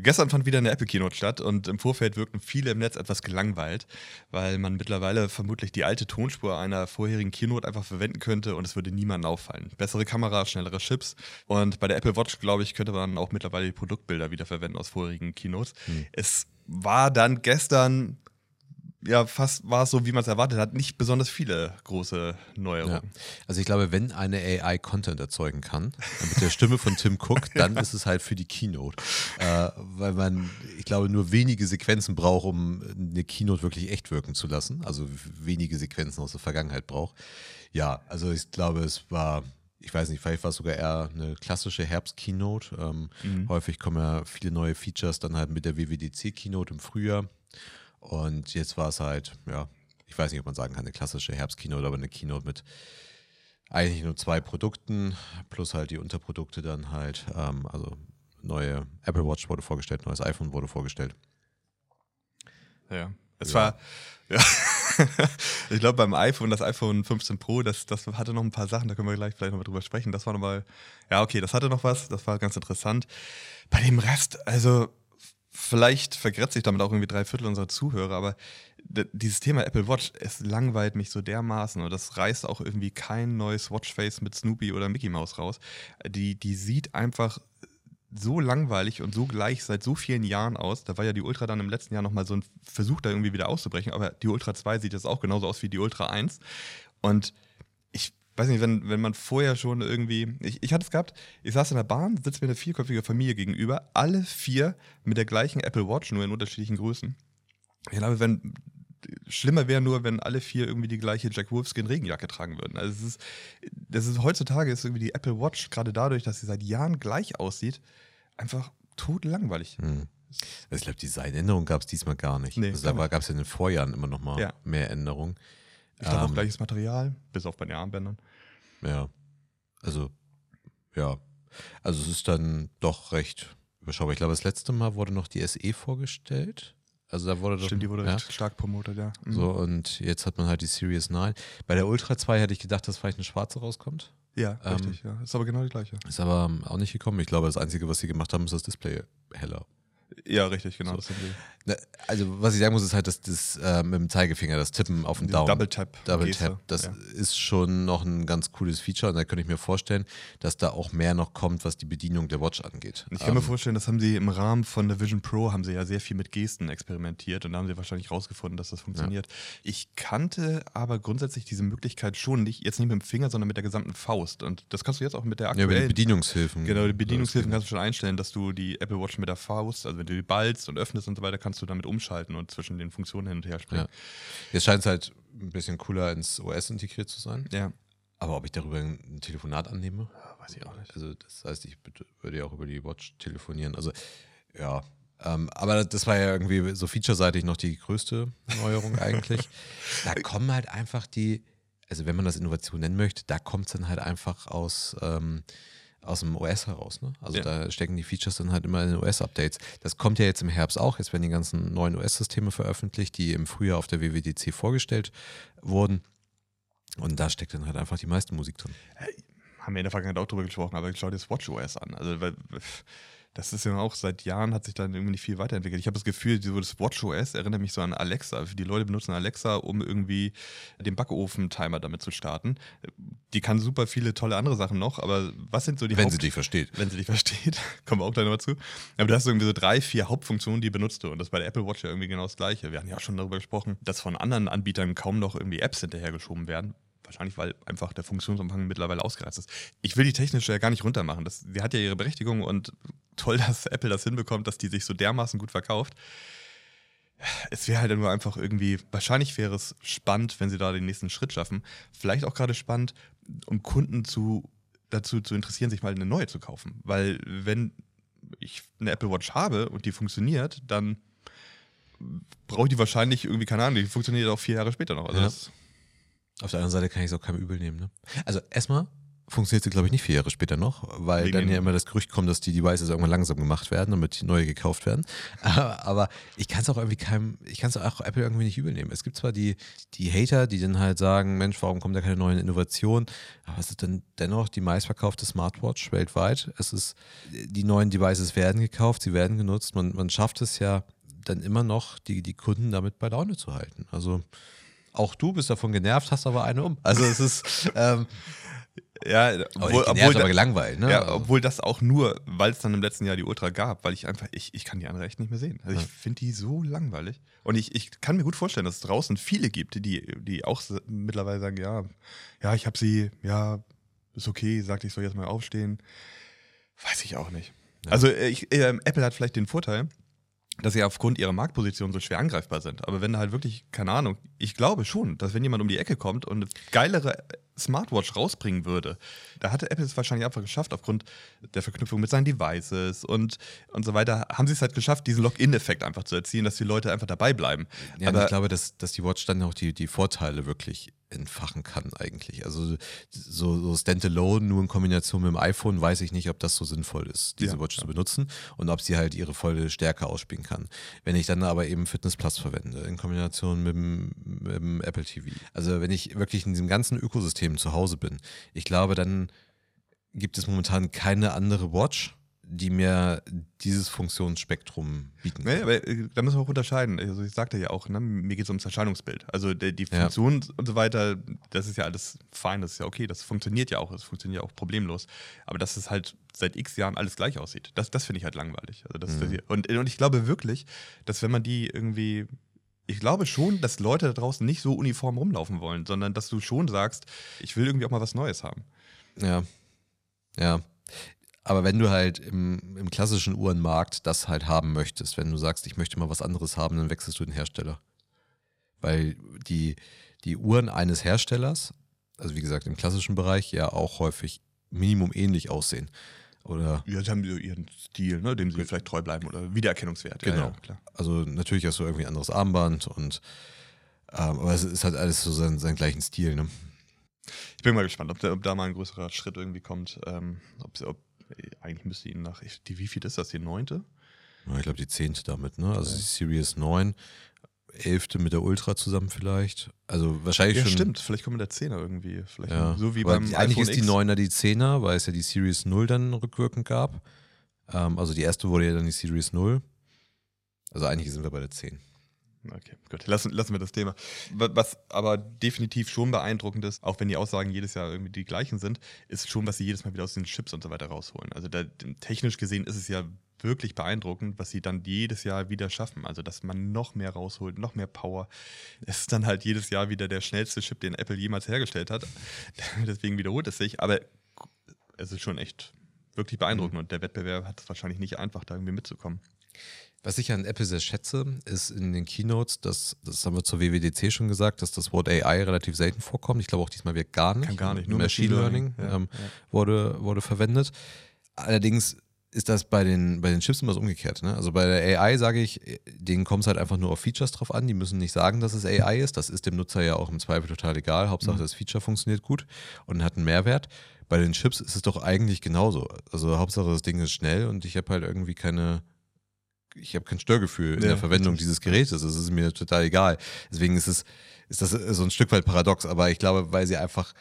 Gestern fand wieder eine Apple Keynote statt und im Vorfeld wirkten viele im Netz etwas gelangweilt, weil man mittlerweile vermutlich die alte Tonspur einer vorherigen Keynote einfach verwenden könnte und es würde niemandem auffallen. Bessere Kamera, schnellere Chips und bei der Apple Watch, glaube ich, könnte man auch mittlerweile die Produktbilder wiederverwenden aus vorherigen Keynotes. Hm. Es war dann gestern ja, fast war es so, wie man es erwartet hat, nicht besonders viele große Neuerungen. Ja. Also ich glaube, wenn eine AI Content erzeugen kann, mit der Stimme von Tim Cook, dann ist es halt für die Keynote. Äh, weil man, ich glaube, nur wenige Sequenzen braucht, um eine Keynote wirklich echt wirken zu lassen. Also wenige Sequenzen aus der Vergangenheit braucht. Ja, also ich glaube, es war ich weiß nicht, vielleicht war es sogar eher eine klassische Herbst-Keynote. Ähm, mhm. Häufig kommen ja viele neue Features dann halt mit der WWDC-Keynote im Frühjahr. Und jetzt war es halt, ja, ich weiß nicht, ob man sagen kann, eine klassische Herbst-Keynote, aber eine Keynote mit eigentlich nur zwei Produkten, plus halt die Unterprodukte dann halt. Ähm, also neue Apple Watch wurde vorgestellt, neues iPhone wurde vorgestellt. Ja, es ja. war, ja. ich glaube beim iPhone, das iPhone 15 Pro, das, das hatte noch ein paar Sachen, da können wir gleich vielleicht nochmal drüber sprechen. Das war nochmal, ja, okay, das hatte noch was, das war ganz interessant. Bei dem Rest, also vielleicht vergrätzt sich damit auch irgendwie drei Viertel unserer Zuhörer, aber dieses Thema Apple Watch, es langweilt mich so dermaßen und das reißt auch irgendwie kein neues Watchface mit Snoopy oder Mickey Mouse raus. Die, die sieht einfach so langweilig und so gleich seit so vielen Jahren aus. Da war ja die Ultra dann im letzten Jahr nochmal so ein Versuch, da irgendwie wieder auszubrechen, aber die Ultra 2 sieht jetzt auch genauso aus wie die Ultra 1. Und ich weiß nicht, wenn, wenn man vorher schon irgendwie. Ich, ich hatte es gehabt, ich saß in der Bahn, sitzt mir eine vierköpfige Familie gegenüber, alle vier mit der gleichen Apple Watch, nur in unterschiedlichen Größen. Ich glaube, wenn. Schlimmer wäre nur, wenn alle vier irgendwie die gleiche Jack Wolfskin Regenjacke tragen würden. Also es ist, das ist heutzutage ist irgendwie die Apple Watch gerade dadurch, dass sie seit Jahren gleich aussieht, einfach totlangweilig. Hm. Ich glaube, Designänderungen gab es diesmal gar nicht. Nee, also da gab es ja in den Vorjahren immer noch mal ja. mehr Änderungen. Ich glaube ähm, auch gleiches Material, bis auf bei den Armbändern. Ja. Also, ja. Also es ist dann doch recht überschaubar. Ich glaube, das letzte Mal wurde noch die SE vorgestellt. Also da wurde Stimmt, die wurde ja. recht stark promotet, ja. Mhm. So, und jetzt hat man halt die Series 9. Bei der Ultra 2 hätte ich gedacht, dass vielleicht eine schwarze rauskommt. Ja, ähm, richtig, ja. Ist aber genau die gleiche. Ist aber auch nicht gekommen. Ich glaube, das Einzige, was sie gemacht haben, ist das Display heller. Ja, richtig, genau. So. Ne, also, was ich sagen muss, ist halt, dass das äh, mit dem Zeigefinger, das Tippen auf den Daumen. Double Tap. Double Tap. Das ja. ist schon noch ein ganz cooles Feature. Und da könnte ich mir vorstellen, dass da auch mehr noch kommt, was die Bedienung der Watch angeht. Ich kann ähm, mir vorstellen, das haben sie im Rahmen von der Vision Pro, haben sie ja sehr viel mit Gesten experimentiert. Und da haben sie wahrscheinlich rausgefunden, dass das funktioniert. Ja. Ich kannte aber grundsätzlich diese Möglichkeit schon nicht, jetzt nicht mit dem Finger, sondern mit der gesamten Faust. Und das kannst du jetzt auch mit der aktuellen. Ja, mit den Bedienungshilfen. Genau, die Bedienungshilfen kannst du schon einstellen, dass du die Apple Watch mit der Faust, also wenn du die ballst und öffnest und so weiter, kannst du damit umschalten und zwischen den Funktionen hin und her springen. Ja. Jetzt scheint es halt ein bisschen cooler ins OS integriert zu sein. Ja. Aber ob ich darüber ein Telefonat annehme? Ja, weiß ich auch nicht. Also, das heißt, ich würde ja auch über die Watch telefonieren. Also, ja. Ähm, aber das war ja irgendwie so featureseitig noch die größte Neuerung eigentlich. Da kommen halt einfach die, also wenn man das Innovation nennen möchte, da kommt es dann halt einfach aus. Ähm, aus dem OS heraus. Ne? Also ja. da stecken die Features dann halt immer in den OS-Updates. Das kommt ja jetzt im Herbst auch. Jetzt werden die ganzen neuen OS-Systeme veröffentlicht, die im Frühjahr auf der WWDC vorgestellt wurden. Und da steckt dann halt einfach die meiste Musik drin. Haben wir in der Vergangenheit auch drüber gesprochen, aber schau dir das WatchOS an. Also, das ist ja auch seit Jahren hat sich dann irgendwie nicht viel weiterentwickelt. Ich habe das Gefühl, so das WatchOS erinnert mich so an Alexa. Die Leute benutzen Alexa, um irgendwie den Backofen-Timer damit zu starten. Die kann super viele tolle andere Sachen noch, aber was sind so die Wenn Haupt sie dich versteht. Wenn sie dich versteht, kommen wir auch gleich nochmal zu. Aber du hast irgendwie so drei, vier Hauptfunktionen, die benutzt du. Und das bei der Apple Watch ja irgendwie genau das Gleiche. Wir hatten ja auch schon darüber gesprochen, dass von anderen Anbietern kaum noch irgendwie Apps hinterhergeschoben werden, Wahrscheinlich, weil einfach der Funktionsumfang mittlerweile ausgereizt ist. Ich will die technische ja gar nicht runtermachen. Das, sie hat ja ihre Berechtigung und toll, dass Apple das hinbekommt, dass die sich so dermaßen gut verkauft. Es wäre halt nur einfach irgendwie, wahrscheinlich wäre es spannend, wenn sie da den nächsten Schritt schaffen. Vielleicht auch gerade spannend, um Kunden zu, dazu zu interessieren, sich mal eine neue zu kaufen. Weil wenn ich eine Apple Watch habe und die funktioniert, dann brauche ich die wahrscheinlich irgendwie, keine Ahnung, die funktioniert auch vier Jahre später noch. Also ja. Auf der anderen Seite kann ich es auch keinem übel nehmen. Ne? Also erstmal funktioniert sie, glaube ich, nicht vier Jahre später noch, weil Wegen dann ja immer das Gerücht kommt, dass die Devices irgendwann langsam gemacht werden, damit neue gekauft werden. Aber ich kann es auch irgendwie keinem, ich kann es auch Apple irgendwie nicht übel nehmen. Es gibt zwar die, die Hater, die dann halt sagen, Mensch, warum kommt da keine neuen Innovationen? Aber es ist dann dennoch die meistverkaufte Smartwatch weltweit. Es ist, die neuen Devices werden gekauft, sie werden genutzt. Man, man schafft es ja dann immer noch, die, die Kunden damit bei Laune zu halten. Also auch du bist davon genervt, hast aber eine um. Also es ist, ähm, Ja, aber obwohl, genervt, obwohl, aber gelangweilt. Ne? ja, Also- obwohl das auch nur, weil es dann im letzten Jahr die Ultra gab, weil ich einfach, ich, ich kann die andere echt nicht mehr sehen. Also ich finde die so langweilig. Und ich, ich kann mir gut vorstellen, dass es draußen viele gibt, die, die auch mittlerweile sagen, ja, ja, ich habe sie, ja, ist okay, sagte ich soll jetzt mal aufstehen. Weiß ich auch nicht. Also äh, ich, äh, Apple hat vielleicht den Vorteil, dass sie aufgrund ihrer Marktposition so schwer angreifbar sind. Aber wenn da halt wirklich, keine Ahnung, ich glaube schon, dass wenn jemand um die Ecke kommt und eine geilere Smartwatch rausbringen würde, da hatte Apple es wahrscheinlich einfach geschafft, aufgrund der Verknüpfung mit seinen Devices und, und so weiter, haben sie es halt geschafft, diesen Login-Effekt einfach zu erzielen, dass die Leute einfach dabei bleiben. Ja, Aber ich glaube, dass, dass die Watch dann auch die, die Vorteile wirklich entfachen kann eigentlich. Also so, so Standalone nur in Kombination mit dem iPhone weiß ich nicht, ob das so sinnvoll ist, diese Ja, Watch ja. zu benutzen und ob sie halt ihre volle Stärke ausspielen kann. Wenn ich dann aber eben Fitness Plus verwende in Kombination mit dem, mit dem Apple TV. Also wenn ich wirklich in diesem ganzen Ökosystem zu Hause bin, ich glaube, dann gibt es momentan keine andere Watch, die mir dieses Funktionsspektrum bieten kann. Nee, aber äh, da müssen wir auch unterscheiden. Also ich sagte ja auch, ne, mir geht es ums Erscheinungsbild. Also die, die Ja. Funktion und so weiter, das ist ja alles fein, das ist ja okay, das funktioniert ja auch, das funktioniert ja auch problemlos. Aber dass es halt seit x Jahren alles gleich aussieht, das, das finde ich halt langweilig. Also das, das, und, und ich glaube wirklich, dass wenn man die irgendwie ich glaube schon, dass Leute da draußen nicht so uniform rumlaufen wollen, sondern dass du schon sagst, ich will irgendwie auch mal was Neues haben. Ja. Ja. Aber wenn du halt im, im klassischen Uhrenmarkt das halt haben möchtest, wenn du sagst, ich möchte mal was anderes haben, dann wechselst du den Hersteller. Weil die, die Uhren eines Herstellers, also wie gesagt im klassischen Bereich, ja auch häufig Minimum ähnlich aussehen. Oder Ja, sie haben so ihren Stil, ne, dem sie vielleicht treu bleiben oder Wiedererkennungswert. Ja, Genau. ja, klar. Also natürlich hast du irgendwie ein anderes Armband und ähm, aber es ist halt alles so seinen, seinen gleichen Stil, ne? Ich bin mal gespannt, ob da, ob da mal ein größerer Schritt irgendwie kommt. Ähm, ob, ob, eigentlich müsste ihnen nach, die, wie viel ist das, die neunte? Ja, ich glaube die zehnte damit, ne? Also die Series 9, elfte mit der Ultra zusammen vielleicht. Also wahrscheinlich Ja, schon. stimmt, vielleicht kommt der Zehner irgendwie. Vielleicht Ja. so wie Aber beim eigentlich ist die. 9er die 10er, weil es ja die Series 0 dann rückwirkend gab. Ähm, also die erste wurde ja dann die Series 0. Also eigentlich sind wir bei der 10. Okay, gut, lassen, lassen wir das Thema. Wa- Was aber definitiv schon beeindruckend ist, auch wenn die Aussagen jedes Jahr irgendwie die gleichen sind, ist schon, was sie jedes Mal wieder aus den Chips und so weiter rausholen. Also da, technisch gesehen ist es ja wirklich beeindruckend, was sie dann jedes Jahr wieder schaffen. Also, dass man noch mehr rausholt, noch mehr Power. Es ist dann halt jedes Jahr wieder der schnellste Chip, den Apple jemals hergestellt hat. Deswegen wiederholt es sich. Aber es ist schon echt wirklich beeindruckend und der Wettbewerb hat es wahrscheinlich nicht einfach, da irgendwie mitzukommen. Was ich an Apple sehr schätze, ist in den Keynotes, dass, das haben wir zur WWDC schon gesagt, dass das Wort AI relativ selten vorkommt. Ich glaube auch diesmal wird gar nicht. Kann gar nicht, nur Machine, Machine Learning, Learning, ja, ähm, ja. Wurde, wurde verwendet. Allerdings ist das bei den, bei den Chips immer so umgekehrt. Ne? Also bei der AI sage ich, denen kommt es halt einfach nur auf Features drauf an. Die müssen nicht sagen, dass es AI ist. Das ist dem Nutzer ja auch im Zweifel total egal. Hauptsache, Mhm. das Feature funktioniert gut und hat einen Mehrwert. Bei den Chips ist es doch eigentlich genauso. Also Hauptsache, das Ding ist schnell und ich habe halt irgendwie keine, ich habe kein Störgefühl in Ja, der Verwendung dieses Gerätes. Das ist mir total egal. Deswegen ist es, ist das so ein Stück weit paradox. Aber ich glaube, weil sie einfach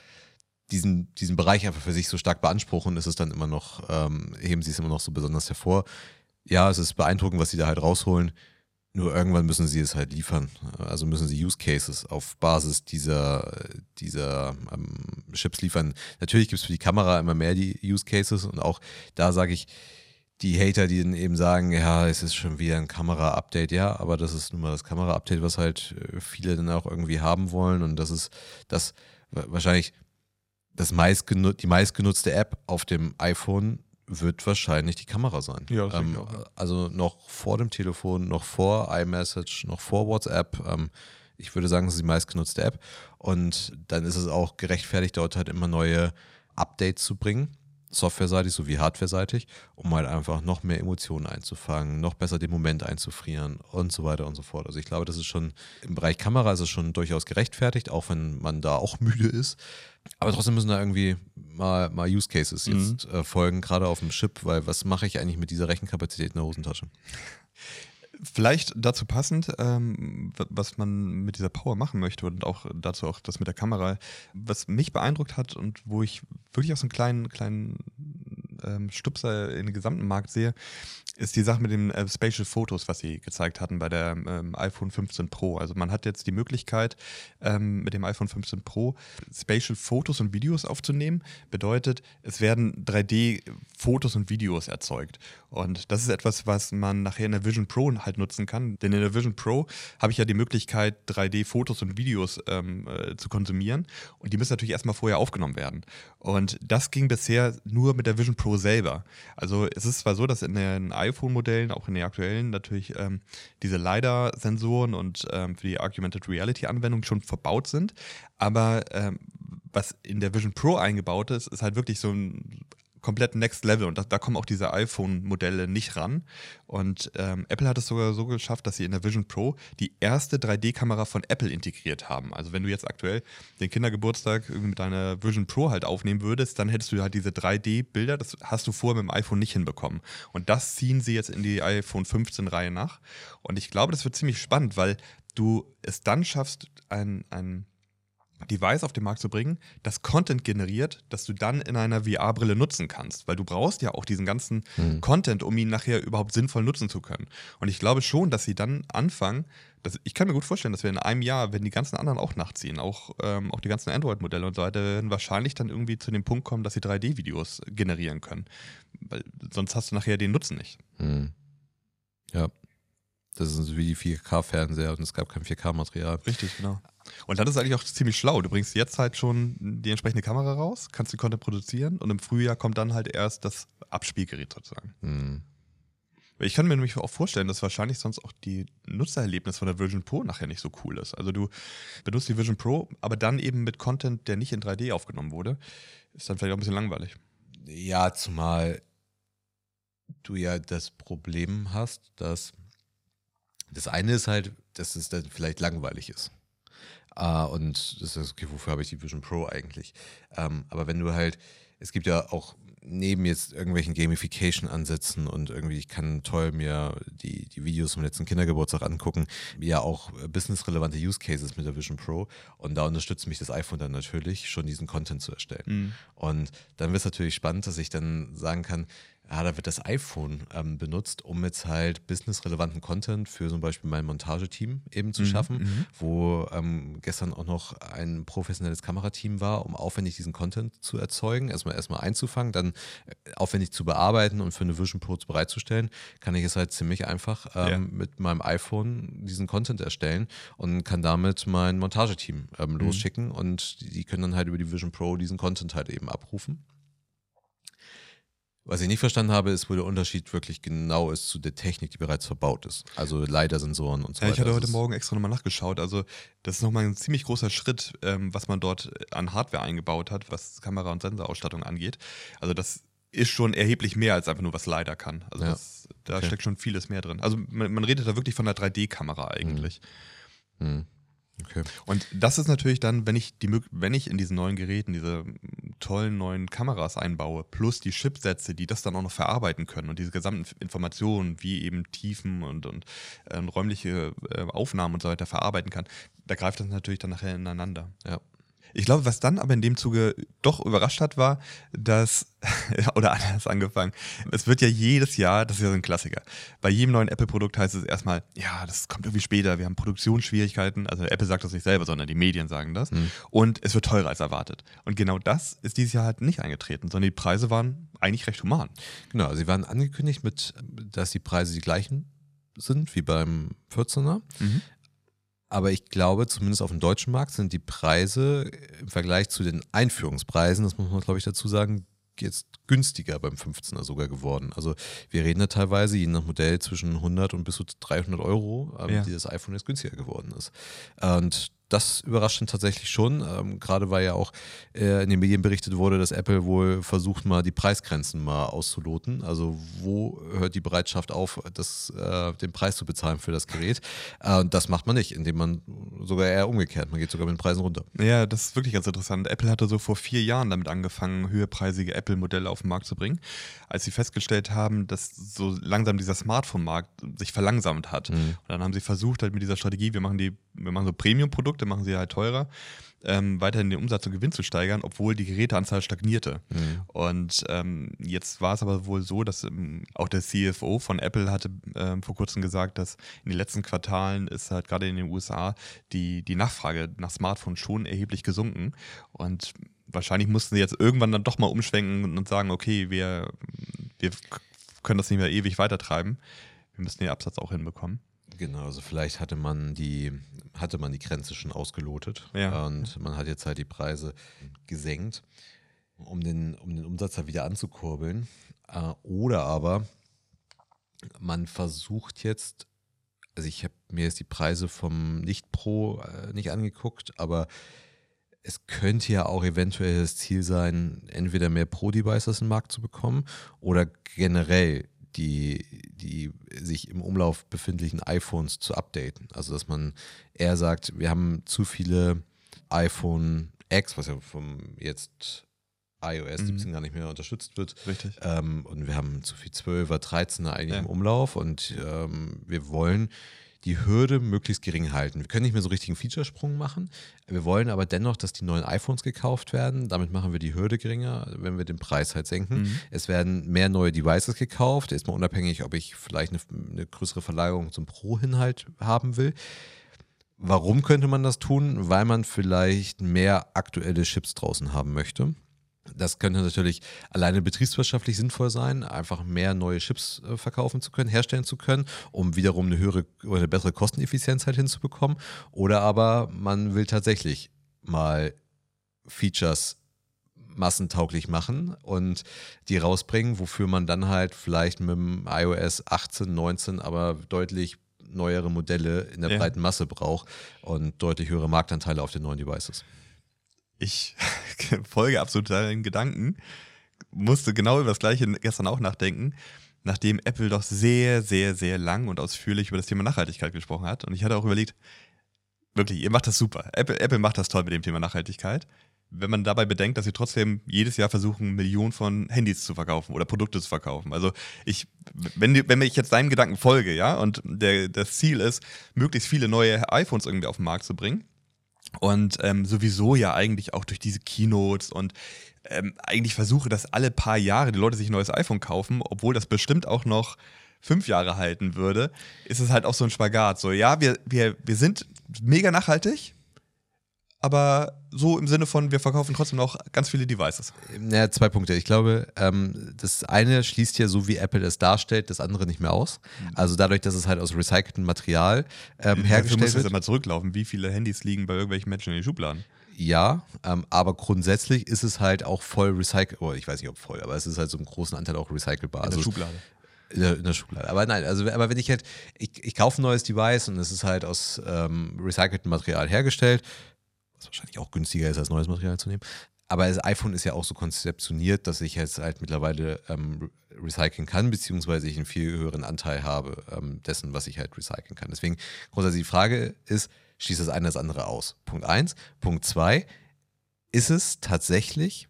diesen, diesen Bereich einfach für sich so stark beanspruchen, ist es dann immer noch, ähm, heben sie es immer noch so besonders hervor. Ja, es ist beeindruckend, was sie da halt rausholen. Nur irgendwann müssen sie es halt liefern. Also müssen sie Use Cases auf Basis dieser, dieser ähm, Chips liefern. Natürlich gibt es für die Kamera immer mehr die Use Cases und auch da sage ich, die Hater, die dann eben sagen, ja, es ist schon wieder ein Kamera-Update, ja, aber das ist nun mal das Kamera-Update, was halt äh, viele dann auch irgendwie haben wollen und das ist das wa- wahrscheinlich das meistgenu die meistgenutzte App auf dem iPhone wird wahrscheinlich die Kamera sein. Ja, ähm, auch, ja. Also noch vor dem Telefon, noch vor iMessage, noch vor WhatsApp. Ähm, ich würde sagen, es ist die meistgenutzte App. Und dann ist es auch gerechtfertigt, dort halt immer neue Updates zu bringen. Softwareseitig sowie hardwareseitig, um halt einfach noch mehr Emotionen einzufangen, noch besser den Moment einzufrieren und so weiter und so fort. Also ich glaube, das ist schon im Bereich Kamera ist es schon durchaus gerechtfertigt, auch wenn man da auch müde ist. Aber trotzdem müssen da irgendwie mal, mal Use Cases jetzt mhm. äh, folgen, gerade auf dem Chip, weil was mache ich eigentlich mit dieser Rechenkapazität in der Hosentasche? Vielleicht dazu passend, ähm, was man mit dieser Power machen möchte und auch dazu auch das mit der Kamera, was mich beeindruckt hat und wo ich wirklich auch so einen kleinen, kleinen ähm, Stupser in den gesamten Markt sehe, ist die Sache mit den äh, Spatial Photos, was sie gezeigt hatten bei der ähm, iPhone 15 Pro. Also man hat jetzt die Möglichkeit, ähm, mit dem iPhone 15 Pro Spatial Fotos und Videos aufzunehmen. Bedeutet, es werden 3D-Fotos und Videos erzeugt. Und das ist etwas, was man nachher in der Vision Pro halt nutzen kann. Denn in der Vision Pro habe ich ja die Möglichkeit, 3D-Fotos und Videos ähm, äh, zu konsumieren. Und die müssen natürlich erstmal vorher aufgenommen werden. Und das ging bisher nur mit der Vision Pro selber. Also es ist zwar so, dass in den iPhone-Modellen, auch in den aktuellen, natürlich ähm, diese LiDAR-Sensoren und ähm, für die Augmented Reality-Anwendung schon verbaut sind. Aber ähm, was in der Vision Pro eingebaut ist, ist halt wirklich so ein komplett Next Level und da, da kommen auch diese iPhone-Modelle nicht ran. Und ähm, Apple hat es sogar so geschafft, dass sie in der Vision Pro die erste 3D-Kamera von Apple integriert haben. Also wenn du jetzt aktuell den Kindergeburtstag mit deiner Vision Pro halt aufnehmen würdest, dann hättest du halt diese 3D-Bilder, das hast du vorher mit dem iPhone nicht hinbekommen. Und das ziehen sie jetzt in die iPhone 15-Reihe nach. Und ich glaube, das wird ziemlich spannend, weil du es dann schaffst, ein, ein Device auf den Markt zu bringen, das Content generiert, das du dann in einer VR-Brille nutzen kannst. Weil du brauchst ja auch diesen ganzen mhm. Content, um ihn nachher überhaupt sinnvoll nutzen zu können. Und ich glaube schon, dass sie dann anfangen, dass, ich kann mir gut vorstellen, dass wir in einem Jahr, wenn die ganzen anderen auch nachziehen, auch, ähm, auch die ganzen Android-Modelle und so weiter, werden wahrscheinlich dann irgendwie zu dem Punkt kommen, dass sie 3D-Videos generieren können. Weil sonst hast du nachher den Nutzen nicht. Mhm. Ja. Das ist wie die 4K-Fernseher und es gab kein 4K-Material. Richtig, genau. Und dann ist es eigentlich auch ziemlich schlau. Du bringst jetzt halt schon die entsprechende Kamera raus, kannst den Content produzieren und im Frühjahr kommt dann halt erst das Abspielgerät sozusagen. Mhm. Ich kann mir nämlich auch vorstellen, dass wahrscheinlich sonst auch die Nutzererlebnis von der Vision Pro nachher nicht so cool ist. Also du benutzt die Vision Pro, aber dann eben mit Content, der nicht in 3D aufgenommen wurde, ist dann vielleicht auch ein bisschen langweilig. Ja, zumal du ja das Problem hast, dass das eine ist halt, dass es dann vielleicht langweilig ist. Uh, und das ist, okay, wofür habe ich die Vision Pro eigentlich? Ähm, aber wenn du halt, es gibt ja auch neben jetzt irgendwelchen Gamification-Ansätzen und irgendwie, ich kann toll mir die, die Videos vom letzten Kindergeburtstag angucken, ja auch businessrelevante Use Cases mit der Vision Pro. Und da unterstützt mich das iPhone dann natürlich, schon diesen Content zu erstellen. Mhm. Und dann wird es natürlich spannend, dass ich dann sagen kann, ja, da wird das iPhone ähm, benutzt, um jetzt halt businessrelevanten Content für zum Beispiel mein Montageteam eben zu mhm, schaffen, mhm. wo ähm, gestern auch noch ein professionelles Kamerateam war, um aufwendig diesen Content zu erzeugen, erstmal erstmal einzufangen, dann äh, aufwendig zu bearbeiten und für eine Vision Pro bereitzustellen, kann ich es halt ziemlich einfach ähm, ja. mit meinem iPhone diesen Content erstellen und kann damit mein Montageteam ähm, mhm. losschicken und die, die können dann halt über die Vision Pro diesen Content halt eben abrufen. Was ich nicht verstanden habe, ist, wo der Unterschied wirklich genau ist zu der Technik, die bereits verbaut ist. Also LiDAR-Sensoren und so ja, weiter. Ich hatte heute Morgen extra nochmal nachgeschaut. Also, das ist nochmal ein ziemlich großer Schritt, ähm, was man dort an Hardware eingebaut hat, was Kamera- und Sensorausstattung angeht. Also, das ist schon erheblich mehr als einfach nur, was LiDAR kann. Also, ja. das, da okay. steckt schon vieles mehr drin. Also, man, man redet da wirklich von einer 3D-Kamera eigentlich. Mhm. Mhm. Okay. Und das ist natürlich dann, wenn ich die wenn ich in diesen neuen Geräten diese tollen neuen Kameras einbaue, plus die Chipsätze, die das dann auch noch verarbeiten können und diese gesamten Informationen, wie eben Tiefen und, und äh, räumliche äh, Aufnahmen und so weiter verarbeiten kann, da greift das natürlich dann nachher ineinander. Ja. Ich glaube, was dann aber in dem Zuge doch überrascht hat, war, dass, oder anders angefangen, es wird ja jedes Jahr, das ist ja so ein Klassiker, bei jedem neuen Apple-Produkt heißt es erstmal, ja, das kommt irgendwie später, wir haben Produktionsschwierigkeiten, also Apple sagt das nicht selber, sondern die Medien sagen das mhm. und es wird teurer als erwartet. Und genau das ist dieses Jahr halt nicht eingetreten, sondern die Preise waren eigentlich recht human. Genau, sie waren angekündigt mit, dass die Preise die gleichen sind wie beim 14er. Mhm. Aber ich glaube, zumindest auf dem deutschen Markt sind die Preise im Vergleich zu den Einführungspreisen, das muss man glaube ich dazu sagen, jetzt günstiger beim 15er sogar geworden. Also wir reden da teilweise je nach Modell zwischen 100 und bis zu 300 Euro, ähm, ja. die das iPhone jetzt günstiger geworden ist. Und das überrascht ihn tatsächlich schon. Ähm, Gerade weil ja auch äh, in den Medien berichtet wurde, dass Apple wohl versucht, mal die Preisgrenzen mal auszuloten. Also wo hört die Bereitschaft auf, das, äh, den Preis zu bezahlen für das Gerät? Äh, das macht man nicht, indem man sogar eher umgekehrt, man geht sogar mit den Preisen runter. Ja, das ist wirklich ganz interessant. Apple hatte so vor vier Jahren damit angefangen, höherpreisige Apple-Modelle auf den Markt zu bringen, als sie festgestellt haben, dass so langsam dieser Smartphone-Markt sich verlangsamt hat. Mhm. Und dann haben sie versucht, halt mit dieser Strategie, wir machen die, wir machen so Premium-Produkte, Produkte machen sie halt teurer, ähm, weiterhin den Umsatz und Gewinn zu steigern, obwohl die Geräteanzahl stagnierte. Mhm. Und ähm, jetzt war es aber wohl so, dass ähm, auch der CFO von Apple hatte ähm, vor kurzem gesagt, dass in den letzten Quartalen ist halt gerade in den USA die, die Nachfrage nach Smartphones schon erheblich gesunken. Und wahrscheinlich mussten sie jetzt irgendwann dann doch mal umschwenken und sagen, okay, wir, wir können das nicht mehr ewig weitertreiben. Wir müssen den Absatz auch hinbekommen. Genau, also vielleicht hatte man die, hatte man die Grenze schon ausgelotet ja. und man hat jetzt halt die Preise gesenkt, um den, um den Umsatz da wieder anzukurbeln. Äh, oder aber man versucht jetzt, also ich habe mir jetzt die Preise vom Nicht Pro äh, nicht angeguckt, aber es könnte ja auch eventuell das Ziel sein, entweder mehr Pro-Devices im Markt zu bekommen oder generell die, die sich im Umlauf befindlichen iPhones zu updaten. Also dass man eher sagt, wir haben zu viele iPhone X, was ja vom jetzt iOS mhm. 17 gar nicht mehr unterstützt wird. Richtig. Ähm, und wir haben zu viel 12er, 13er eigentlich ja. im Umlauf und ähm, wir wollen die Hürde möglichst gering halten. Wir können nicht mehr so richtig einen Featuresprung machen. Wir wollen aber dennoch, dass die neuen iPhones gekauft werden. Damit machen wir die Hürde geringer, wenn wir den Preis halt senken. Mhm. Es werden mehr neue Devices gekauft. Ist mal unabhängig, ob ich vielleicht eine, eine größere Verlagerung zum Pro-Inhalt haben will. Warum könnte man das tun? Weil man vielleicht mehr aktuelle Chips draußen haben möchte. Das könnte natürlich alleine betriebswirtschaftlich sinnvoll sein, einfach mehr neue Chips äh, verkaufen zu können, herstellen zu können, um wiederum eine höhere oder eine bessere Kosteneffizienz halt hinzubekommen. Oder aber man will tatsächlich mal Features massentauglich machen und die rausbringen, wofür man dann halt vielleicht mit dem iOS 18, 19 aber deutlich neuere Modelle in der ja. breiten Masse braucht und deutlich höhere Marktanteile auf den neuen Devices ich folge absolut deinen Gedanken, musste genau über das Gleiche gestern auch nachdenken, nachdem Apple doch sehr, sehr, sehr lang und ausführlich über das Thema Nachhaltigkeit gesprochen hat. Und ich hatte auch überlegt, wirklich, ihr macht das super. Apple, Apple macht das toll mit dem Thema Nachhaltigkeit. Wenn man dabei bedenkt, dass sie trotzdem jedes Jahr versuchen, Millionen von Handys zu verkaufen oder Produkte zu verkaufen. Also ich, wenn, wenn ich jetzt deinen Gedanken folge, ja, und der, das Ziel ist, möglichst viele neue iPhones irgendwie auf den Markt zu bringen, und ähm, sowieso ja eigentlich auch durch diese Keynotes und ähm, eigentlich versuche, dass alle paar Jahre die Leute sich ein neues iPhone kaufen, obwohl das bestimmt auch noch fünf Jahre halten würde, ist es halt auch so ein Spagat. So, ja, wir, wir, wir sind mega nachhaltig, aber so im Sinne von, wir verkaufen trotzdem noch ganz viele Devices. Ja, zwei Punkte. Ich glaube, ähm, das eine schließt ja so, wie Apple es darstellt, das andere nicht mehr aus. Mhm. Also dadurch, dass es halt aus recyceltem Material ähm, hergestellt wird. Du musst jetzt immer zurücklaufen. Wie viele Handys liegen bei irgendwelchen Menschen in den Schubladen? Ja, ähm, aber grundsätzlich ist es halt auch voll recycelbar. Oh, ich weiß nicht, ob voll, aber es ist halt so im großen Anteil auch recycelbar. In der also, Schublade. In der, in der, Schublade. Aber nein, also aber wenn ich halt, ich, ich kaufe ein neues Device und es ist halt aus ähm, recyceltem Material hergestellt, wahrscheinlich auch günstiger ist, als neues Material zu nehmen. Aber das iPhone ist ja auch so konzeptioniert, dass ich jetzt halt mittlerweile ähm, recyceln kann, beziehungsweise ich einen viel höheren Anteil habe ähm, dessen, was ich halt recyceln kann. Deswegen grundsätzlich die Frage ist, schließt das eine das andere aus? Punkt eins. Punkt zwei, ist es tatsächlich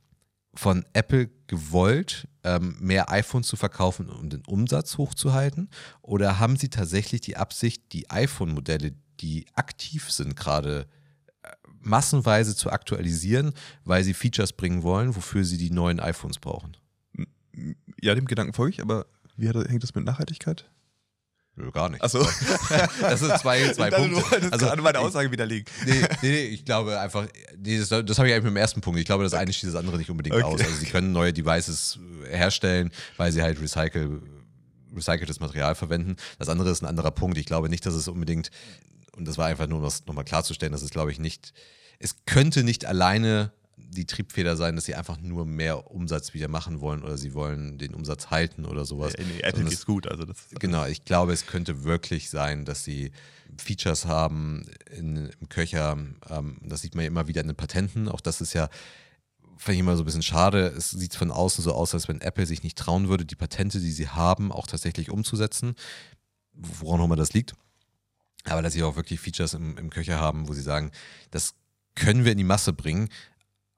von Apple gewollt, ähm, mehr iPhones zu verkaufen, um den Umsatz hochzuhalten? Oder haben sie tatsächlich die Absicht, die iPhone-Modelle, die aktiv sind, gerade massenweise zu aktualisieren, weil sie Features bringen wollen, wofür sie die neuen iPhones brauchen. Ja, dem Gedanken folge ich, aber wie hängt das mit Nachhaltigkeit? Nö, gar nicht. Achso. Das sind zwei, zwei Punkte. Du also gerade meine Aussage widerlegen. Nee, nee, nee, ich glaube einfach, nee, das, das habe ich eigentlich mit dem ersten Punkt. Ich glaube, das eine schließt das andere nicht unbedingt okay. aus. Also sie können neue Devices herstellen, weil sie halt recycle, recyceltes Material verwenden. Das andere ist ein anderer Punkt. Ich glaube nicht, dass es unbedingt und das war einfach nur, um das nochmal klarzustellen, dass es, glaube ich, nicht, es könnte nicht alleine die Triebfeder sein, dass sie einfach nur mehr Umsatz wieder machen wollen oder sie wollen den Umsatz halten oder sowas. Ja, nee, Apple ist gut. Also das, genau, ich glaube, es könnte wirklich sein, dass sie Features haben in, im Köcher. Ähm, das sieht man ja immer wieder in den Patenten. Auch das ist ja, finde ich immer so ein bisschen schade. Es sieht von außen so aus, als wenn Apple sich nicht trauen würde, die Patente, die sie haben, auch tatsächlich umzusetzen. Woran auch immer das liegt. Aber dass sie auch wirklich Features im, im Köcher haben, wo sie sagen, das können wir in die Masse bringen,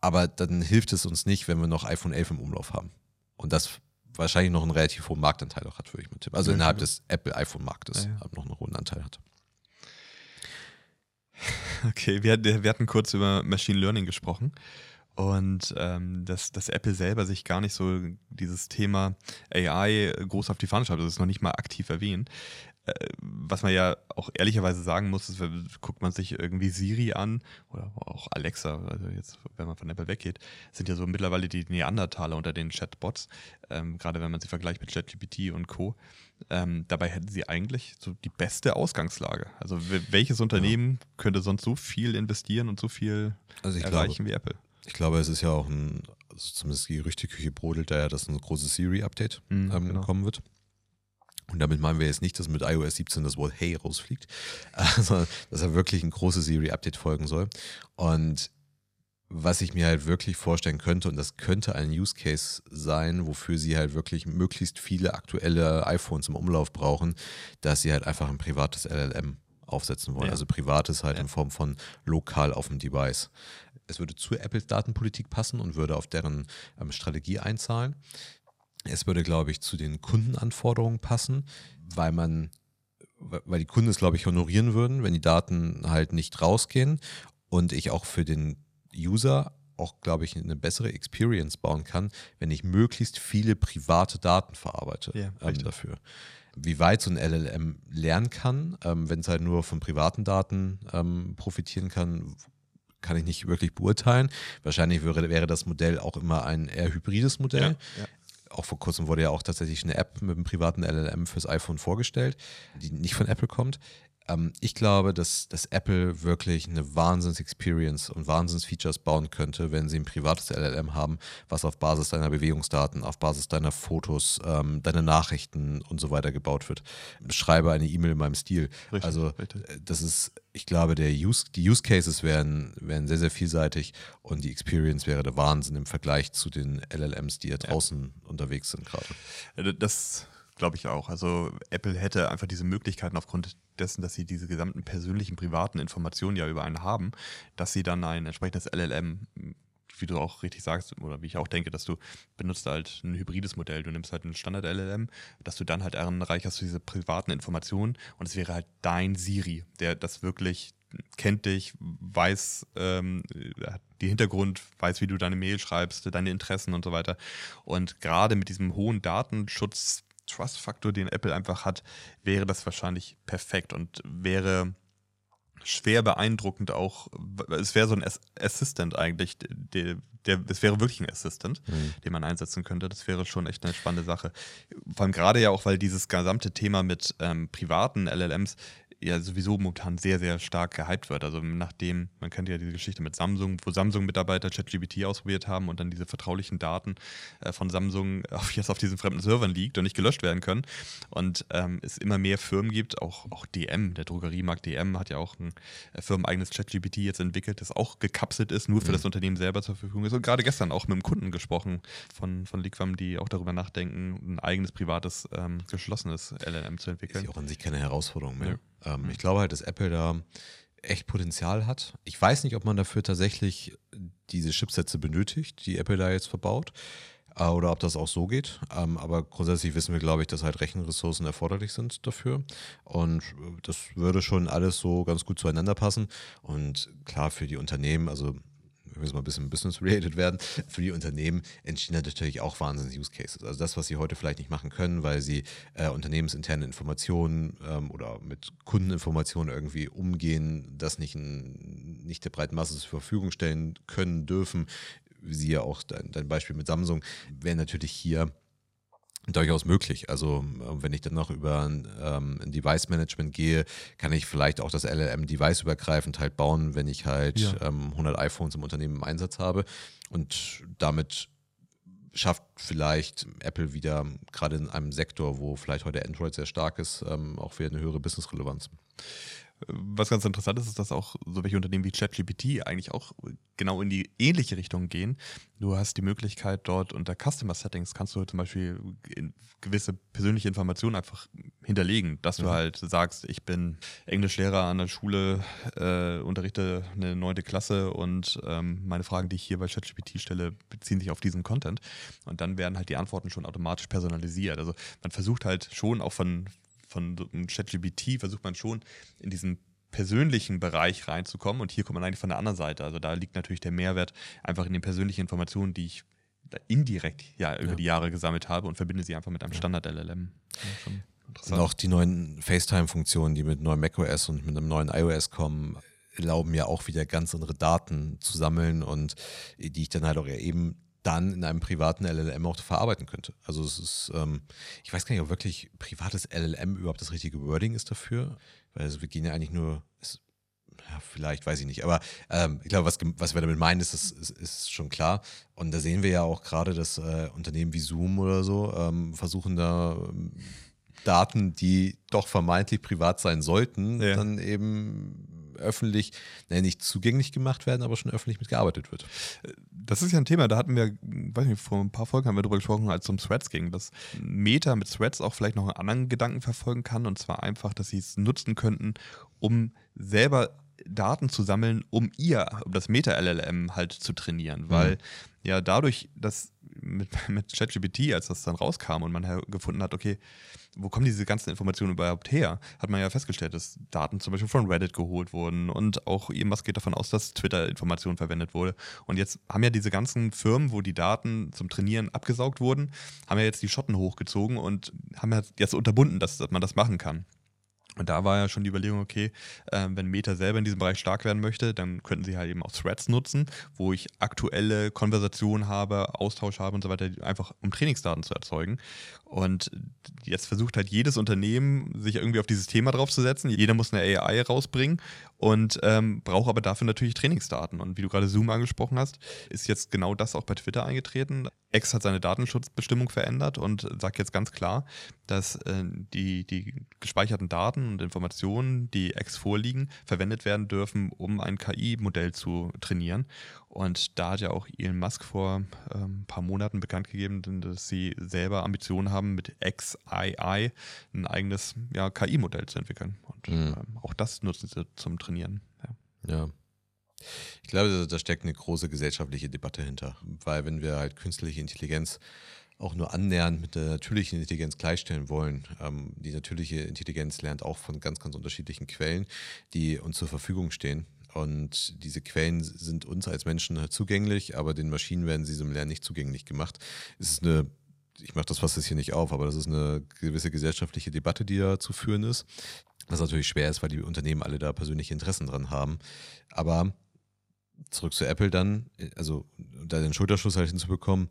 aber dann hilft es uns nicht, wenn wir noch iPhone 11 im Umlauf haben. Und das wahrscheinlich noch einen relativ hohen Marktanteil auch hat, würde ich mal tippen. Also innerhalb des Apple-iPhone-Marktes ja, ja. noch einen hohen Anteil hat. Okay, wir, wir hatten kurz über Machine Learning gesprochen und ähm, dass, dass Apple selber sich gar nicht so dieses Thema AI groß auf die Fahne schreibt, das ist noch nicht mal aktiv erwähnt. Äh, was man ja auch ehrlicherweise sagen muss, ist, guckt man sich irgendwie Siri an oder auch Alexa, also jetzt, wenn man von Apple weggeht, sind ja so mittlerweile die Neandertaler unter den Chatbots, ähm, gerade wenn man sie vergleicht mit ChatGPT und Co. Ähm, dabei hätten sie eigentlich so die beste Ausgangslage. Also welches Unternehmen ja. könnte sonst so viel investieren und so viel also erreichen glaube, wie Apple? Ich glaube, es ist ja auch ein, also zumindest die Gerüchteküche brodelt da ja, dass ein großes Siri-Update mhm, ähm, genau. kommen wird. Und damit meinen wir jetzt nicht, dass mit iOS 17 das Wort Hey rausfliegt, sondern dass er wirklich ein großes Siri-Update folgen soll. Und was ich mir halt wirklich vorstellen könnte, und das könnte ein Use Case sein, wofür sie halt wirklich möglichst viele aktuelle iPhones im Umlauf brauchen, dass sie halt einfach ein privates LLM aufsetzen wollen. Ja. Also privates halt ja. in Form von lokal auf dem Device. Es würde zu Apples Datenpolitik passen und würde auf deren ähm, Strategie einzahlen. Es würde, glaube ich, zu den Kundenanforderungen passen, weil man, weil die Kunden es, glaube ich, honorieren würden, wenn die Daten halt nicht rausgehen und ich auch für den User auch, glaube ich, eine bessere Experience bauen kann, wenn ich möglichst viele private Daten verarbeite ja, ähm, dafür. Wie weit so ein LLM lernen kann, ähm, wenn es halt nur von privaten Daten ähm, profitieren kann, kann ich nicht wirklich beurteilen. Wahrscheinlich wäre, wäre das Modell auch immer ein eher hybrides Modell. Ja, ja auch vor kurzem wurde ja auch tatsächlich eine App mit einem privaten LLM fürs iPhone vorgestellt, die nicht von Apple kommt. Ähm, ich glaube, dass, dass Apple wirklich eine Wahnsinns-Experience und Wahnsinns-Features bauen könnte, wenn sie ein privates LLM haben, was auf Basis deiner Bewegungsdaten, auf Basis deiner Fotos, ähm, deiner Nachrichten und so weiter gebaut wird. Schreibe eine E-Mail in meinem Stil. Richtig, also richtig. Äh, das ist, ich glaube, der Use, die Use Cases wären, wären sehr, sehr vielseitig und die Experience wäre der Wahnsinn im Vergleich zu den LLMs, die ja draußen ja. unterwegs sind gerade. Äh, das Glaube ich auch. Also Apple hätte einfach diese Möglichkeiten aufgrund dessen, dass sie diese gesamten persönlichen, privaten Informationen ja über einen haben, dass sie dann ein entsprechendes LLM wie du auch richtig sagst, oder wie ich auch denke, dass du benutzt halt ein hybrides Modell. Du nimmst halt ein Standard-LLM, dass du dann halt anreicherst diese privaten Informationen und es wäre halt dein Siri, der das wirklich kennt dich, weiß ähm, die Hintergrund, weiß, wie du deine Mail schreibst, deine Interessen und so weiter. Und gerade mit diesem hohen Datenschutz Trust-Faktor, den Apple einfach hat, wäre das wahrscheinlich perfekt und wäre schwer beeindruckend auch. Es wäre so ein Assistant eigentlich, der, der, es wäre wirklich ein Assistant, mhm. den man einsetzen könnte. Das wäre schon echt eine spannende Sache. Vor allem gerade ja auch, weil dieses gesamte Thema mit ähm, privaten LLMs ja sowieso momentan sehr, sehr stark gehypt wird. Also nachdem, man kennt ja diese Geschichte mit Samsung, wo Samsung-Mitarbeiter ChatGPT ausprobiert haben und dann diese vertraulichen Daten äh, von Samsung auf, jetzt auf diesen fremden Servern liegt und nicht gelöscht werden können. Und ähm, es immer mehr Firmen gibt, auch, auch DM, der Drogeriemarkt DM hat ja auch ein äh, firmeneigenes ChatGPT jetzt entwickelt, das auch gekapselt ist, nur für mhm. das Unternehmen selber zur Verfügung ist. Und gerade gestern auch mit einem Kunden gesprochen von, von Liquam, die auch darüber nachdenken, ein eigenes privates, ähm, geschlossenes LLM zu entwickeln. Ist ja auch an sich keine Herausforderung mehr. Ja. Ähm, mhm. Ich glaube halt, dass Apple da echt Potenzial hat. Ich weiß nicht, ob man dafür tatsächlich diese Chipsätze benötigt, die Apple da jetzt verbaut, äh, oder ob das auch so geht. Ähm, aber grundsätzlich wissen wir, glaube ich, dass halt Rechenressourcen erforderlich sind dafür. Und das würde schon alles so ganz gut zueinander passen. Und klar, für die Unternehmen, also wir müssen mal ein bisschen business-related werden, für die Unternehmen entstehen natürlich auch Wahnsinns-Use-Cases. Also das, was sie heute vielleicht nicht machen können, weil sie äh, unternehmensinterne Informationen ähm, oder mit Kundeninformationen irgendwie umgehen, das nicht, in, nicht der breiten Masse zur Verfügung stellen können, dürfen, wie sie ja auch dein, dein Beispiel mit Samsung, wäre natürlich hier durchaus möglich. Also äh, wenn ich dann noch über ähm, ein Device-Management gehe, kann ich vielleicht auch das LLM device-übergreifend halt bauen, wenn ich halt ja. ähm, 100 iPhones im Unternehmen im Einsatz habe und damit schafft vielleicht Apple wieder gerade in einem Sektor, wo vielleicht heute Android sehr stark ist, ähm, auch wieder eine höhere Business-Relevanz. Was ganz interessant ist, ist, dass auch so welche Unternehmen wie ChatGPT eigentlich auch genau in die ähnliche Richtung gehen. Du hast die Möglichkeit dort unter Customer Settings kannst du zum Beispiel gewisse persönliche Informationen einfach hinterlegen, dass du mhm. halt sagst, ich bin Englischlehrer an der Schule, äh, unterrichte eine neunte Klasse und ähm, meine Fragen, die ich hier bei ChatGPT stelle, beziehen sich auf diesen Content. Und dann werden halt die Antworten schon automatisch personalisiert. Also man versucht halt schon auch von, von ChatGPT versucht man schon in diesen persönlichen Bereich reinzukommen und hier kommt man eigentlich von der anderen Seite. Also da liegt natürlich der Mehrwert einfach in den persönlichen Informationen, die ich indirekt ja über ja. die Jahre gesammelt habe und verbinde sie einfach mit einem Standard-LLM. Ja, und auch die neuen FaceTime-Funktionen, die mit neuem macOS und mit einem neuen iOS kommen, erlauben ja auch wieder ganz andere Daten zu sammeln und die ich dann halt auch eben dann in einem privaten LLM auch verarbeiten könnte. Also es ist, ähm, ich weiß gar nicht, ob wirklich privates LLM überhaupt das richtige Wording ist dafür, weil also wir gehen ja eigentlich nur, ist, ja, vielleicht, weiß ich nicht, aber ähm, ich glaube, was, was wir damit meinen, ist, ist, ist, schon klar. Und da sehen wir ja auch gerade, dass äh, Unternehmen wie Zoom oder so ähm, versuchen da ähm, Daten, die doch vermeintlich privat sein sollten, ja. dann eben öffentlich, naja, nicht zugänglich gemacht werden, aber schon öffentlich mitgearbeitet wird. Das ist ja ein Thema, da hatten wir, weiß nicht, vor ein paar Folgen haben wir darüber gesprochen, als es um Threads ging, dass Meta mit Threads auch vielleicht noch einen anderen Gedanken verfolgen kann und zwar einfach, dass sie es nutzen könnten, um selber Daten zu sammeln, um ihr, um das Meta-LLM halt zu trainieren, weil mhm. ja dadurch, dass mit, mit ChatGPT, als das dann rauskam und man gefunden hat, okay, wo kommen diese ganzen Informationen überhaupt her? Hat man ja festgestellt, dass Daten zum Beispiel von Reddit geholt wurden und auch irgendwas geht davon aus, dass Twitter-Informationen verwendet wurde. Und jetzt haben ja diese ganzen Firmen, wo die Daten zum Trainieren abgesaugt wurden, haben ja jetzt die Schotten hochgezogen und haben ja jetzt unterbunden, dass, dass man das machen kann. Und da war ja schon die Überlegung, okay, äh, wenn Meta selber in diesem Bereich stark werden möchte, dann könnten sie halt eben auch Threads nutzen, wo ich aktuelle Konversationen habe, Austausch habe und so weiter, einfach um Trainingsdaten zu erzeugen. Und jetzt versucht halt jedes Unternehmen, sich irgendwie auf dieses Thema draufzusetzen. Jeder muss eine AI rausbringen und ähm, braucht aber dafür natürlich Trainingsdaten. Und wie du gerade Zoom angesprochen hast, ist jetzt genau das auch bei Twitter eingetreten. X hat seine Datenschutzbestimmung verändert und sagt jetzt ganz klar, dass äh, die, die gespeicherten Daten und Informationen, die X vorliegen, verwendet werden dürfen, um ein KI-Modell zu trainieren. Und da hat ja auch Elon Musk vor ein ähm, paar Monaten bekannt gegeben, dass sie selber Ambitionen haben, mit XII ein eigenes ja, KI-Modell zu entwickeln. Und mhm. ähm, auch das nutzen sie zum Trainieren. Ja. ja. Ich glaube, da steckt eine große gesellschaftliche Debatte hinter. Weil wenn wir halt künstliche Intelligenz auch nur annähernd mit der natürlichen Intelligenz gleichstellen wollen. Ähm, die natürliche Intelligenz lernt auch von ganz, ganz unterschiedlichen Quellen, die uns zur Verfügung stehen. Und diese Quellen sind uns als Menschen zugänglich, aber den Maschinen werden sie zum Lernen nicht zugänglich gemacht. Es ist eine, ich mache das fast jetzt hier nicht auf, aber das ist eine gewisse gesellschaftliche Debatte, die da zu führen ist. Was natürlich schwer ist, weil die Unternehmen alle da persönliche Interessen dran haben. Aber zurück zu Apple dann, also da den Schulterschluss halt hinzubekommen,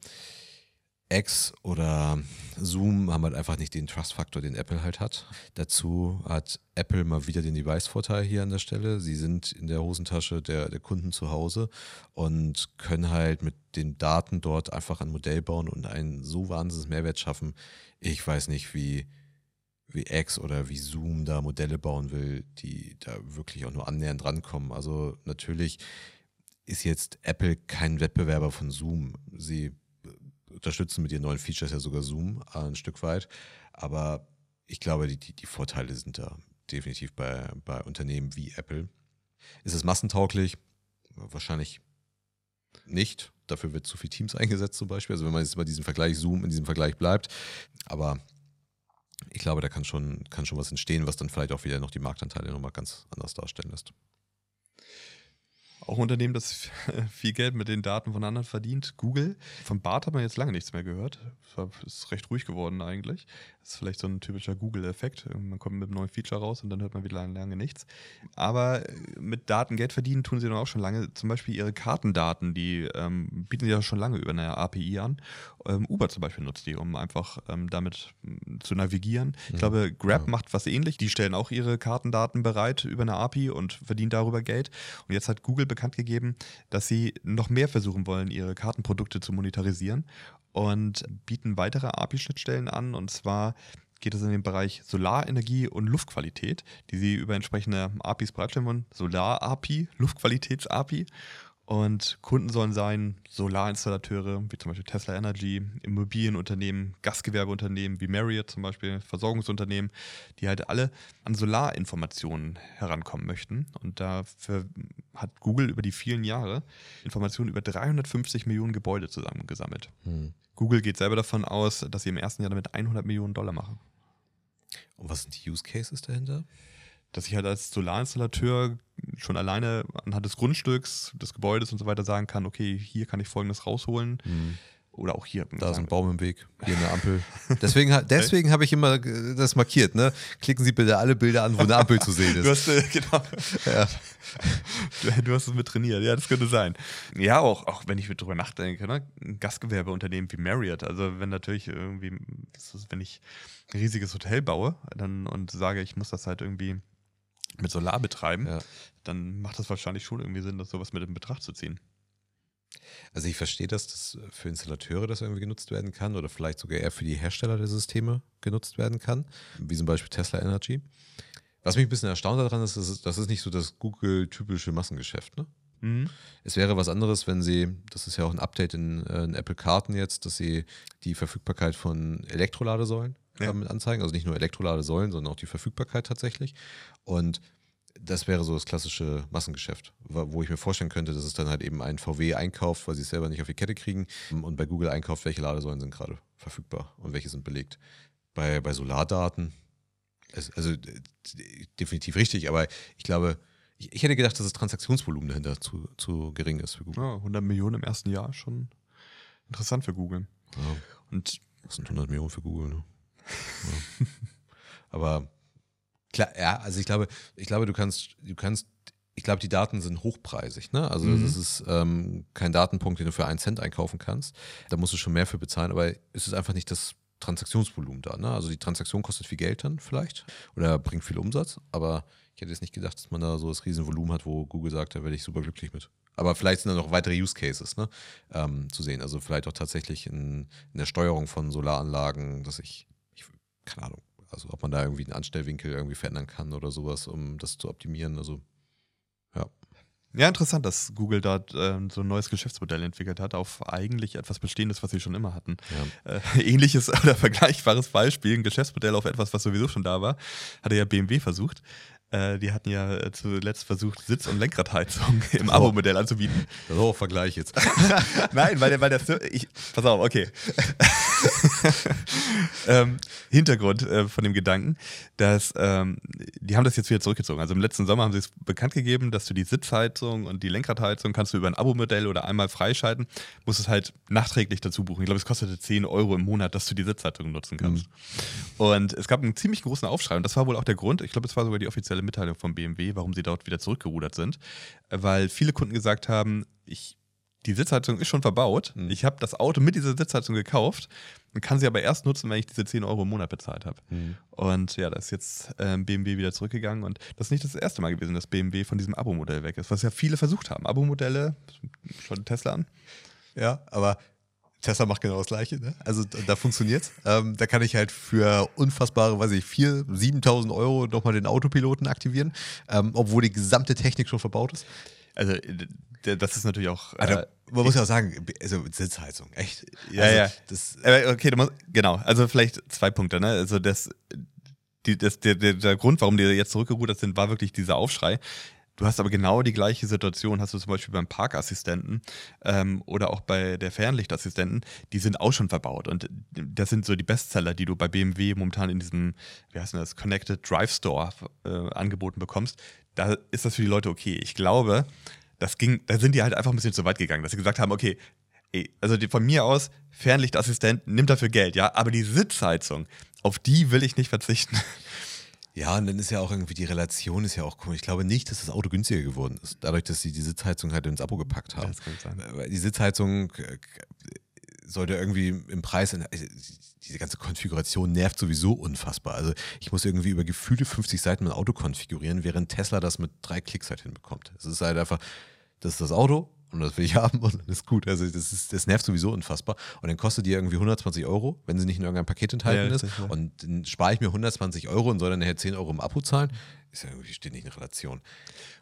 X oder Zoom haben halt einfach nicht den Trust-Faktor, den Apple halt hat. Dazu hat Apple mal wieder den Device-Vorteil hier an der Stelle. Sie sind in der Hosentasche der, der Kunden zu Hause und können halt mit den Daten dort einfach ein Modell bauen und einen so wahnsinnigen Mehrwert schaffen. Ich weiß nicht, wie, wie X oder wie Zoom da Modelle bauen will, die da wirklich auch nur annähernd rankommen. Also natürlich ist jetzt Apple kein Wettbewerber von Zoom. Sie unterstützen mit ihren neuen Features ja sogar Zoom äh, ein Stück weit. Aber ich glaube, die, die, die Vorteile sind da definitiv bei, bei Unternehmen wie Apple. Ist es massentauglich? Wahrscheinlich nicht. Dafür wird zu viel Teams eingesetzt zum Beispiel. Also wenn man jetzt bei diesem Vergleich Zoom in diesem Vergleich bleibt. Aber ich glaube, da kann schon, kann schon was entstehen, was dann vielleicht auch wieder noch die Marktanteile nochmal ganz anders darstellen lässt. Auch ein Unternehmen, das viel Geld mit den Daten von anderen verdient. Google. Von Bart hat man jetzt lange nichts mehr gehört. Es ist recht ruhig geworden eigentlich. Das ist vielleicht so ein typischer Google-Effekt. Man kommt mit einem neuen Feature raus und dann hört man wieder lange, lange nichts. Aber mit Daten Geld verdienen tun sie dann auch schon lange. Zum Beispiel ihre Kartendaten, die ähm, bieten sie ja schon lange über eine API an. Ähm, Uber zum Beispiel nutzt die, um einfach ähm, damit mm, zu navigieren. Ich mhm. glaube, Grab ja. macht was ähnlich. Die stellen auch ihre Kartendaten bereit über eine API und verdienen darüber Geld. Und jetzt hat Google bekannt gegeben, dass sie noch mehr versuchen wollen, ihre Kartenprodukte zu monetarisieren und bieten weitere API-Schnittstellen an. Und zwar geht es in den Bereich Solarenergie und Luftqualität, die sie über entsprechende APIs bereitstellen wollen. Solar-API, Luftqualitäts-API. Und Kunden sollen sein Solarinstallateure, wie zum Beispiel Tesla Energy, Immobilienunternehmen, Gastgewerbeunternehmen wie Marriott zum Beispiel, Versorgungsunternehmen, die halt alle an Solarinformationen herankommen möchten. Und dafür hat Google über die vielen Jahre Informationen über 350 Millionen Gebäude zusammengesammelt. Hm. Google geht selber davon aus, dass sie im ersten Jahr damit 100 Millionen Dollar machen. Und was sind die Use Cases dahinter? Dass ich halt als Solarinstallateur schon alleine anhand des Grundstücks, des Gebäudes und so weiter sagen kann, okay, hier kann ich folgendes rausholen. Mhm. Oder auch hier. Da ist ein Baum im Weg, hier eine Ampel. Deswegen, deswegen habe ich immer das markiert. Ne? Klicken Sie bitte alle Bilder an, wo eine Ampel zu sehen ist. Du hast, äh, genau. Ja. Du, du, hast es mit trainiert, ja, das könnte sein. Ja, auch, auch wenn ich drüber nachdenke, ne? ein Gastgewerbeunternehmen wie Marriott, also wenn natürlich irgendwie, wenn ich ein riesiges Hotel baue dann, und sage, ich muss das halt irgendwie mit Solar betreiben, ja. dann macht das wahrscheinlich schon irgendwie Sinn, das sowas mit in Betracht zu ziehen. Also ich verstehe, dass das für Installateure das irgendwie genutzt werden kann oder vielleicht sogar eher für die Hersteller der Systeme genutzt werden kann, wie zum Beispiel Tesla Energy. Was mich ein bisschen erstaunt daran ist, das ist, das ist nicht so das Google-typische Massengeschäft. Ne? Mhm. Es wäre was anderes, wenn sie, das ist ja auch ein Update in, äh, in Apple Karten jetzt, dass sie die Verfügbarkeit von Elektroladesäulen ja. mit anzeigen. Also nicht nur Elektroladesäulen, sondern auch die Verfügbarkeit tatsächlich. Und das wäre so das klassische Massengeschäft, wo ich mir vorstellen könnte, dass es dann halt eben ein VW einkauft, weil sie es selber nicht auf die Kette kriegen und bei Google einkauft, welche Ladesäulen sind gerade verfügbar und welche sind belegt. Bei, bei Solardaten, also definitiv richtig, aber ich glaube, ich, ich, hätte gedacht, dass das Transaktionsvolumen dahinter zu, zu gering ist für Google. Ja, 100 Millionen im ersten Jahr schon interessant für Google. Ja. Und das sind 100 Millionen für Google, ne? Ja. Aber klar, ja, also ich glaube, ich glaube, du kannst, du kannst, ich glaube, die Daten sind hochpreisig, ne? Also mhm. das ist ähm, kein Datenpunkt, den du für einen Cent einkaufen kannst. Da musst du schon mehr für bezahlen, aber es ist einfach nicht das Transaktionsvolumen da. Ne? Also die Transaktion kostet viel Geld dann vielleicht oder bringt viel Umsatz, aber ich hätte jetzt nicht gedacht, dass man da so das Riesenvolumen hat, wo Google sagt, da werde ich super glücklich mit. Aber vielleicht sind da noch weitere Use Cases ne, ähm, zu sehen. Also vielleicht auch tatsächlich in, in der Steuerung von Solaranlagen, dass ich keine Ahnung, also ob man da irgendwie einen Anstellwinkel irgendwie verändern kann oder sowas, um das zu optimieren. Also, ja. Ja, interessant, dass Google da äh, so ein neues Geschäftsmodell entwickelt hat, auf eigentlich etwas Bestehendes, was sie schon immer hatten. Ja. Äh, ähnliches oder vergleichbares Beispiel, ein Geschäftsmodell auf etwas, was sowieso schon da war, hatte ja BMW versucht. Äh, die hatten ja äh, zuletzt versucht, Sitz- und Lenkradheizung im Abo-Modell anzubieten. Auch Vergleich jetzt. Nein, weil der, weil der ich, pass auf, okay. ähm, Hintergrund äh, von dem Gedanken, dass ähm, die haben das jetzt wieder zurückgezogen. Also im letzten Sommer haben sie es bekannt gegeben, dass du die Sitzheizung und die Lenkradheizung kannst du über ein Abo-Modell oder einmal freischalten, musst es halt nachträglich dazu buchen. Ich glaube, es kostete 10 Euro im Monat, dass du die Sitzheizung nutzen kannst. Mhm. Und es gab einen ziemlich großen Aufschrei und das war wohl auch der Grund, ich glaube, es war sogar die offizielle offizielle Mitteilung von BMW, warum sie dort wieder zurückgerudert sind, weil viele Kunden gesagt haben, ich, die Sitzheizung ist schon verbaut, mhm. ich habe das Auto mit dieser Sitzheizung gekauft und kann sie aber erst nutzen, wenn ich diese 10 Euro im Monat bezahlt habe. Mhm. Und ja, da ist jetzt ähm, BMW wieder zurückgegangen und das ist nicht das erste Mal gewesen, dass BMW von diesem Abo-Modell weg ist, was ja viele versucht haben. Abo-Modelle, schon Tesla an. Ja, aber Tesla macht genau das Gleiche. Ne? Also da funktioniert ähm, Da kann ich halt für unfassbare, weiß ich, 4.000, 7.000 Euro nochmal den Autopiloten aktivieren, ähm, obwohl die gesamte Technik schon verbaut ist. Also das ist natürlich auch. Also, äh, man muss ja auch sagen, also Sitzheizung, echt. Ja, also, ja. Das, okay, musst, genau. Also vielleicht zwei Punkte. Ne? Also das, die, das, der, der, der Grund, warum die jetzt zurückgerudert sind, war wirklich dieser Aufschrei. Du hast aber genau die gleiche Situation, hast du zum Beispiel beim Parkassistenten ähm, oder auch bei der Fernlichtassistenten, die sind auch schon verbaut. Und das sind so die Bestseller, die du bei BMW momentan in diesem, wie heißt das, Connected Drive Store äh, angeboten bekommst. Da ist das für die Leute okay. Ich glaube, das ging, da sind die halt einfach ein bisschen zu weit gegangen, dass sie gesagt haben, okay, ey, also die, von mir aus, Fernlichtassistent nimmt dafür Geld, ja, aber die Sitzheizung, auf die will ich nicht verzichten. Ja, und dann ist ja auch irgendwie die Relation ist ja auch komisch. Ich glaube nicht, dass das Auto günstiger geworden ist, dadurch, dass sie die Sitzheizung halt ins Abo gepackt haben. Das kann sein. Weil die Sitzheizung äh, sollte irgendwie im Preis, also diese ganze Konfiguration nervt sowieso unfassbar. Also ich muss irgendwie über gefühlte 50 Seiten mein Auto konfigurieren, während Tesla das mit drei Klicks halt hinbekommt. Es ist halt einfach, das ist das Auto und das will ich haben und dann ist gut. Also das, ist, das nervt sowieso unfassbar. Und dann kostet die irgendwie 120 Euro, wenn sie nicht in irgendeinem Paket enthalten Ja, ist. ja. Und dann spare ich mir 120 Euro und soll dann nachher 10 Euro im Abo zahlen. Ist ja irgendwie, steht nicht in Relation.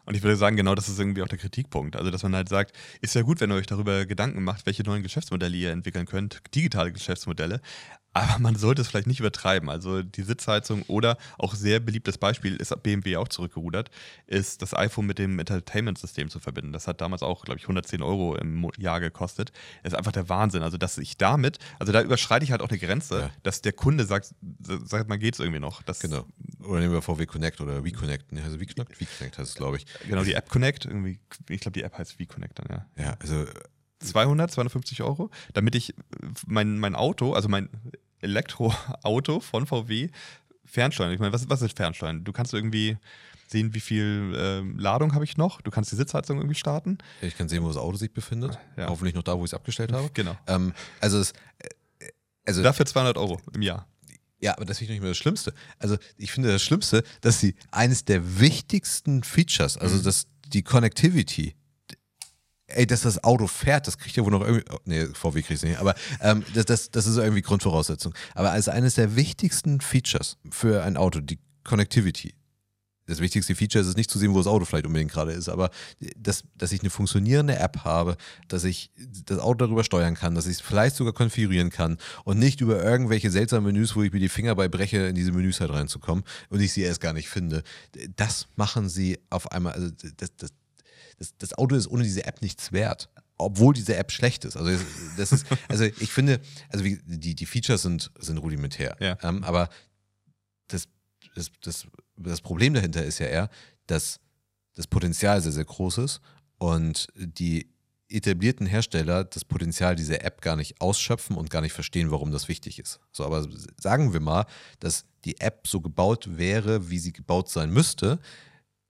Und ich würde sagen, genau das ist irgendwie auch der Kritikpunkt. Also, dass man halt sagt, ist ja gut, wenn ihr euch darüber Gedanken macht, welche neuen Geschäftsmodelle ihr entwickeln könnt, digitale Geschäftsmodelle. Aber man sollte es vielleicht nicht übertreiben. Also die Sitzheizung oder auch sehr beliebtes Beispiel ist BMW auch zurückgerudert, ist das iPhone mit dem Entertainment-System zu verbinden. Das hat damals auch, glaube ich, 110 Euro im Jahr gekostet. Das ist einfach der Wahnsinn. Also dass ich damit, also da überschreite ich halt auch eine Grenze, Ja. dass der Kunde sagt, sagt mal geht's irgendwie noch. Das, Genau. Oder nehmen wir VW Connect oder WeConnect. Nee, also WeConnect? WeConnect heißt es, glaube ich. Genau, die App Connect, irgendwie, ich glaube, die App heißt V-Connect dann, ja. Ja, also 200, 250 Euro, damit ich äh, mein, mein Auto, also mein Elektroauto von VW fernsteuern. Ich meine, was, was ist Fernsteuern? Du kannst irgendwie sehen, wie viel ähm, Ladung habe ich noch. Du kannst die Sitzheizung irgendwie starten. ich kann sehen, wo das Auto sich befindet. Ja. Hoffentlich noch da, wo ich es abgestellt habe. Genau. Ähm, also es, äh, also Dafür 200 Euro im Jahr. Ja, aber das finde ich noch nicht mehr das Schlimmste. Also ich finde das Schlimmste, dass sie eines der wichtigsten Features, also das, die Connectivity, ey, dass das Auto fährt, das kriegt ja wohl noch irgendwie, oh, nee, VW kriegt es nicht, aber ähm, das, das, das ist irgendwie Grundvoraussetzung. Aber als eines der wichtigsten Features für ein Auto, die Connectivity, das wichtigste Feature ist es nicht zu sehen, wo das Auto vielleicht unbedingt gerade ist, aber dass, dass ich eine funktionierende App habe, dass ich das Auto darüber steuern kann, dass ich es vielleicht sogar konfigurieren kann und nicht über irgendwelche seltsamen Menüs, wo ich mir die Finger bei breche, in diese Menüs halt reinzukommen und ich sie erst gar nicht finde. Das machen sie auf einmal, also das, das, das, das Auto ist ohne diese App nichts wert. Obwohl diese App schlecht ist. Also, das ist, also ich finde, also wie, die, die Features sind, sind rudimentär. Ja. Ähm, aber das, das, das, das Problem dahinter ist ja eher, dass das Potenzial sehr, sehr groß ist und die etablierten Hersteller das Potenzial dieser App gar nicht ausschöpfen und gar nicht verstehen, warum das wichtig ist. So, aber sagen wir mal, dass die App so gebaut wäre, wie sie gebaut sein müsste,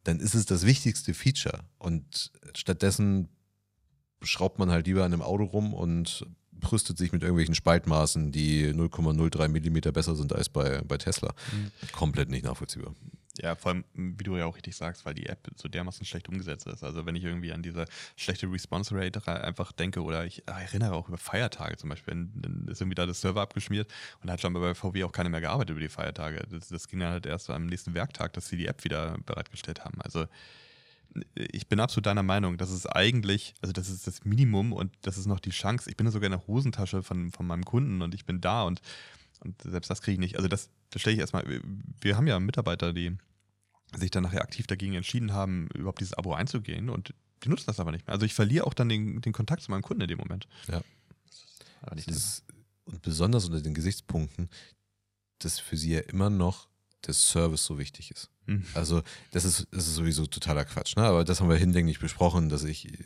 dann ist es das wichtigste Feature. Und stattdessen schraubt man halt lieber an einem Auto rum und brüstet sich mit irgendwelchen Spaltmaßen, die 0,03 Millimeter besser sind als bei, bei Tesla. Komplett nicht nachvollziehbar. Ja, vor allem, wie du ja auch richtig sagst, weil die App so dermaßen schlecht umgesetzt ist. Also wenn ich irgendwie an diese schlechte Response Rate ra- einfach denke oder ich äh, erinnere auch über Feiertage zum Beispiel, dann- ist irgendwie da das Server abgeschmiert und hat schon bei VW auch keiner mehr gearbeitet über die Feiertage. Das, das ging dann halt erst am nächsten Werktag, dass sie die App wieder bereitgestellt haben. Also ich bin absolut deiner Meinung, das ist eigentlich, also das ist das Minimum und das ist noch die Chance. Ich bin sogar in der Hosentasche von, von meinem Kunden und ich bin da und, und selbst das kriege ich nicht. Also das, das stelle ich erstmal, wir haben ja Mitarbeiter, die sich dann nachher aktiv dagegen entschieden haben, überhaupt dieses Abo einzugehen und die nutzen das aber nicht mehr. Also ich verliere auch dann den, den Kontakt zu meinem Kunden in dem Moment. Ja. Ist, und besonders unter den Gesichtspunkten, dass für sie ja immer noch der Service so wichtig ist. Hm. Also das ist, das ist sowieso totaler Quatsch, ne? aber das haben wir hinlänglich besprochen, dass ich äh,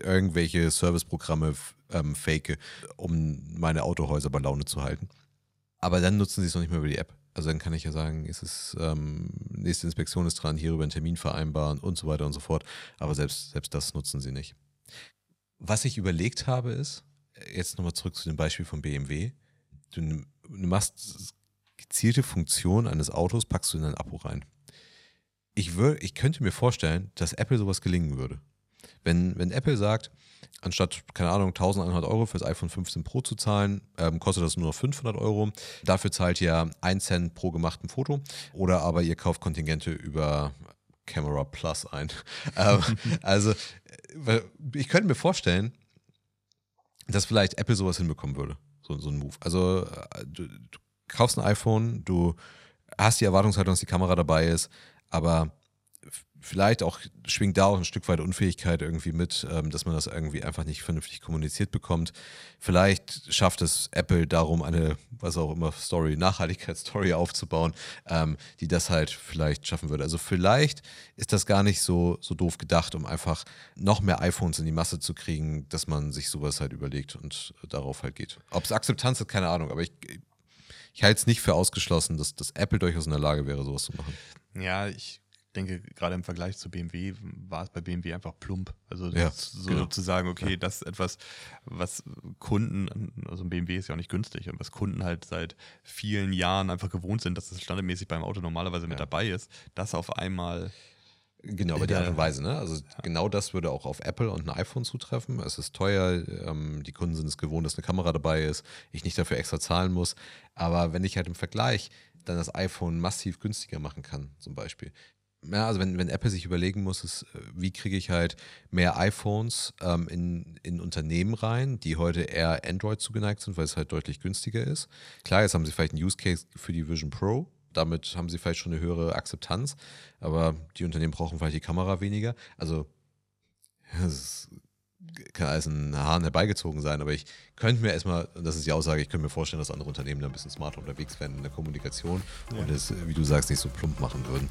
irgendwelche Serviceprogramme ähm, fake, um meine Autohäuser bei Laune zu halten. Aber dann nutzen sie es noch nicht mehr über die App. Also dann kann ich ja sagen, ist, ähm, nächste Inspektion ist dran, hierüber einen Termin vereinbaren und so weiter und so fort. Aber selbst, selbst das nutzen sie nicht. Was ich überlegt habe ist, jetzt nochmal zurück zu dem Beispiel von BMW. Du, du machst gezielte Funktionen eines Autos, packst du in ein Abo rein. Ich, wür, ich könnte mir vorstellen, dass Apple sowas gelingen würde. Wenn, wenn Apple sagt, anstatt, keine Ahnung, 1100 Euro für das iPhone 15 Pro zu zahlen, ähm, kostet das nur noch 500 Euro. Dafür zahlt ihr 1 Cent pro gemachten Foto. Oder aber ihr kauft Kontingente über Camera Plus ein. ähm, also, äh, ich könnte mir vorstellen, dass vielleicht Apple sowas hinbekommen würde. So, so ein Move. Also, äh, du, du kaufst ein iPhone, du hast die Erwartungshaltung, dass die Kamera dabei ist, aber vielleicht auch schwingt da auch ein Stück weit Unfähigkeit irgendwie mit, ähm, dass man das irgendwie einfach nicht vernünftig kommuniziert bekommt. Vielleicht schafft es Apple darum, eine, was auch immer, Story, Nachhaltigkeitsstory aufzubauen, ähm, die das halt vielleicht schaffen würde. Also vielleicht ist das gar nicht so, so doof gedacht, um einfach noch mehr iPhones in die Masse zu kriegen, dass man sich sowas halt überlegt und darauf halt geht. Ob es Akzeptanz hat, keine Ahnung, aber ich, ich halte es nicht für ausgeschlossen, dass, dass Apple durchaus in der Lage wäre, sowas zu machen. Ja, ich denke, gerade im Vergleich zu BMW war es bei BMW einfach plump. Also Ja, so genau. zu sagen, okay, das ist etwas, was Kunden, also ein BMW ist ja auch nicht günstig und was Kunden halt seit vielen Jahren einfach gewohnt sind, dass das standardmäßig beim Auto normalerweise mit Ja. dabei ist, das auf einmal Genau, aber die Ja. Art und Weise, ne? Also genau das würde auch auf Apple und ein iPhone zutreffen. Es ist teuer, ähm, die Kunden sind es gewohnt, dass eine Kamera dabei ist, ich nicht dafür extra zahlen muss. Aber wenn ich halt im Vergleich dann das iPhone massiv günstiger machen kann, zum Beispiel. Ja, also wenn, wenn Apple sich überlegen muss, ist, äh, wie kriege ich halt mehr iPhones ähm, in, in Unternehmen rein, die heute eher Android zugeneigt sind, weil es halt deutlich günstiger ist. Klar, jetzt haben sie vielleicht einen Use Case für die Vision Pro, damit haben sie vielleicht schon eine höhere Akzeptanz, aber die Unternehmen brauchen vielleicht die Kamera weniger. Also, das ist, kann alles in Haaren herbeigezogen sein, aber ich könnte mir erstmal, das ist die Aussage, ich könnte mir vorstellen, dass andere Unternehmen da ein bisschen smarter unterwegs wären in der Kommunikation und es, wie du sagst, nicht so plump machen würden.